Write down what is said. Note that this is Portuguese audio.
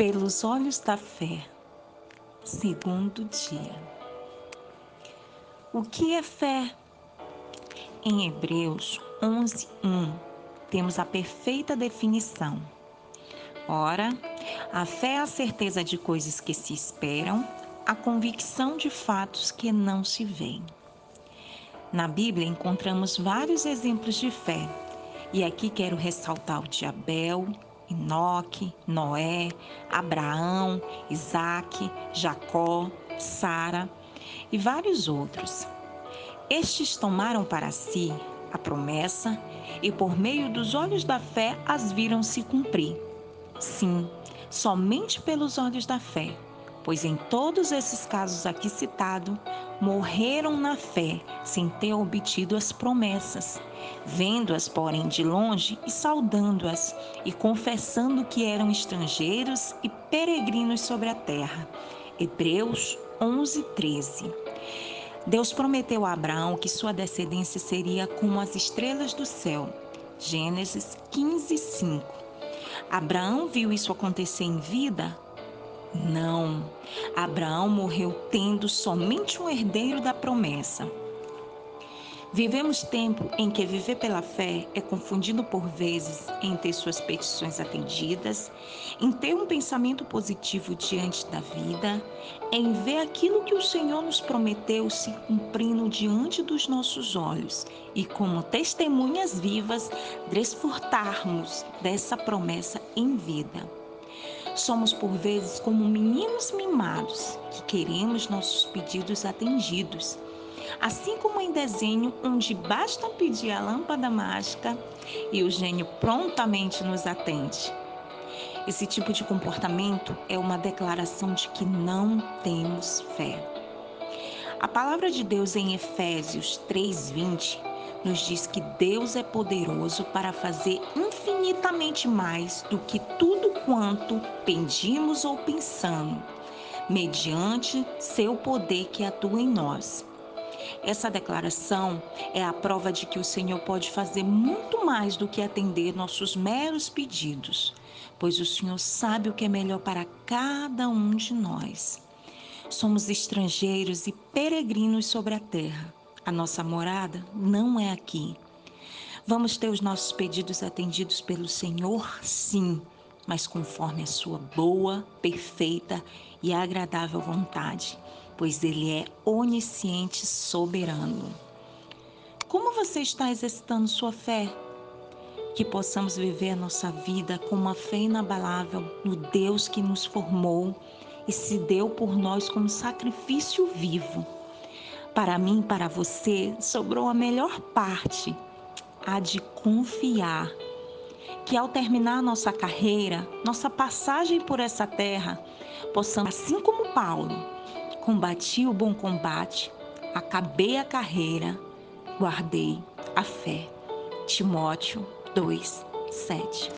Pelos olhos da fé, segundo dia. O que é fé? Em Hebreus 11:1 temos a perfeita definição. Ora, a fé é a certeza de coisas que se esperam, a convicção de fatos que não se veem. Na Bíblia encontramos vários exemplos de fé, e aqui quero ressaltar o de Abel, Enoque, Noé, Abraão, Isaac, Jacó, Sara e vários outros. Estes tomaram para si a promessa e, por meio dos olhos da fé, as viram se cumprir. Sim, somente pelos olhos da fé, pois em todos esses casos aqui citados, morreram na fé, sem ter obtido as promessas, vendo-as, porém, de longe e saudando-as, e confessando que eram estrangeiros e peregrinos sobre a terra. Hebreus 11, 13. Deus prometeu a Abraão que sua descendência seria como as estrelas do céu. Gênesis 15, 5. Abraão viu isso acontecer em vida? Não. Abraão morreu tendo somente um herdeiro da promessa. Vivemos tempo em que viver pela fé é confundido por vezes em ter suas petições atendidas, em ter um pensamento positivo diante da vida, em ver aquilo que o Senhor nos prometeu se cumprindo diante dos nossos olhos e, como testemunhas vivas, desfrutarmos dessa promessa em vida. Somos por vezes como meninos mimados que queremos nossos pedidos atendidos Assim como em desenho, onde basta pedir a lâmpada mágica e o gênio prontamente nos atende. Esse tipo de comportamento é uma declaração de que não temos fé. A palavra de Deus em Efésios 3:20 nos diz que Deus é poderoso para fazer infinitamente mais do que tudo quanto pedimos ou pensamos, mediante seu poder que atua em nós. Essa declaração é a prova de que o Senhor pode fazer muito mais do que atender nossos meros pedidos, pois o Senhor sabe o que é melhor para cada um de nós. Somos estrangeiros e peregrinos sobre a terra. A nossa morada não é aqui. Vamos ter os nossos pedidos atendidos pelo Senhor? Sim, mas conforme a sua boa, perfeita e agradável vontade pois Ele é onisciente soberano. Como você está exercitando sua fé? Que possamos viver a nossa vida com uma fé inabalável no Deus que nos formou e se deu por nós como sacrifício vivo. Para mim para você, sobrou a melhor parte, a de confiar que ao terminar nossa carreira, nossa passagem por essa terra, possamos, assim como Paulo, Combati o bom combate, acabei a carreira, guardei a fé. Timóteo 2, 7.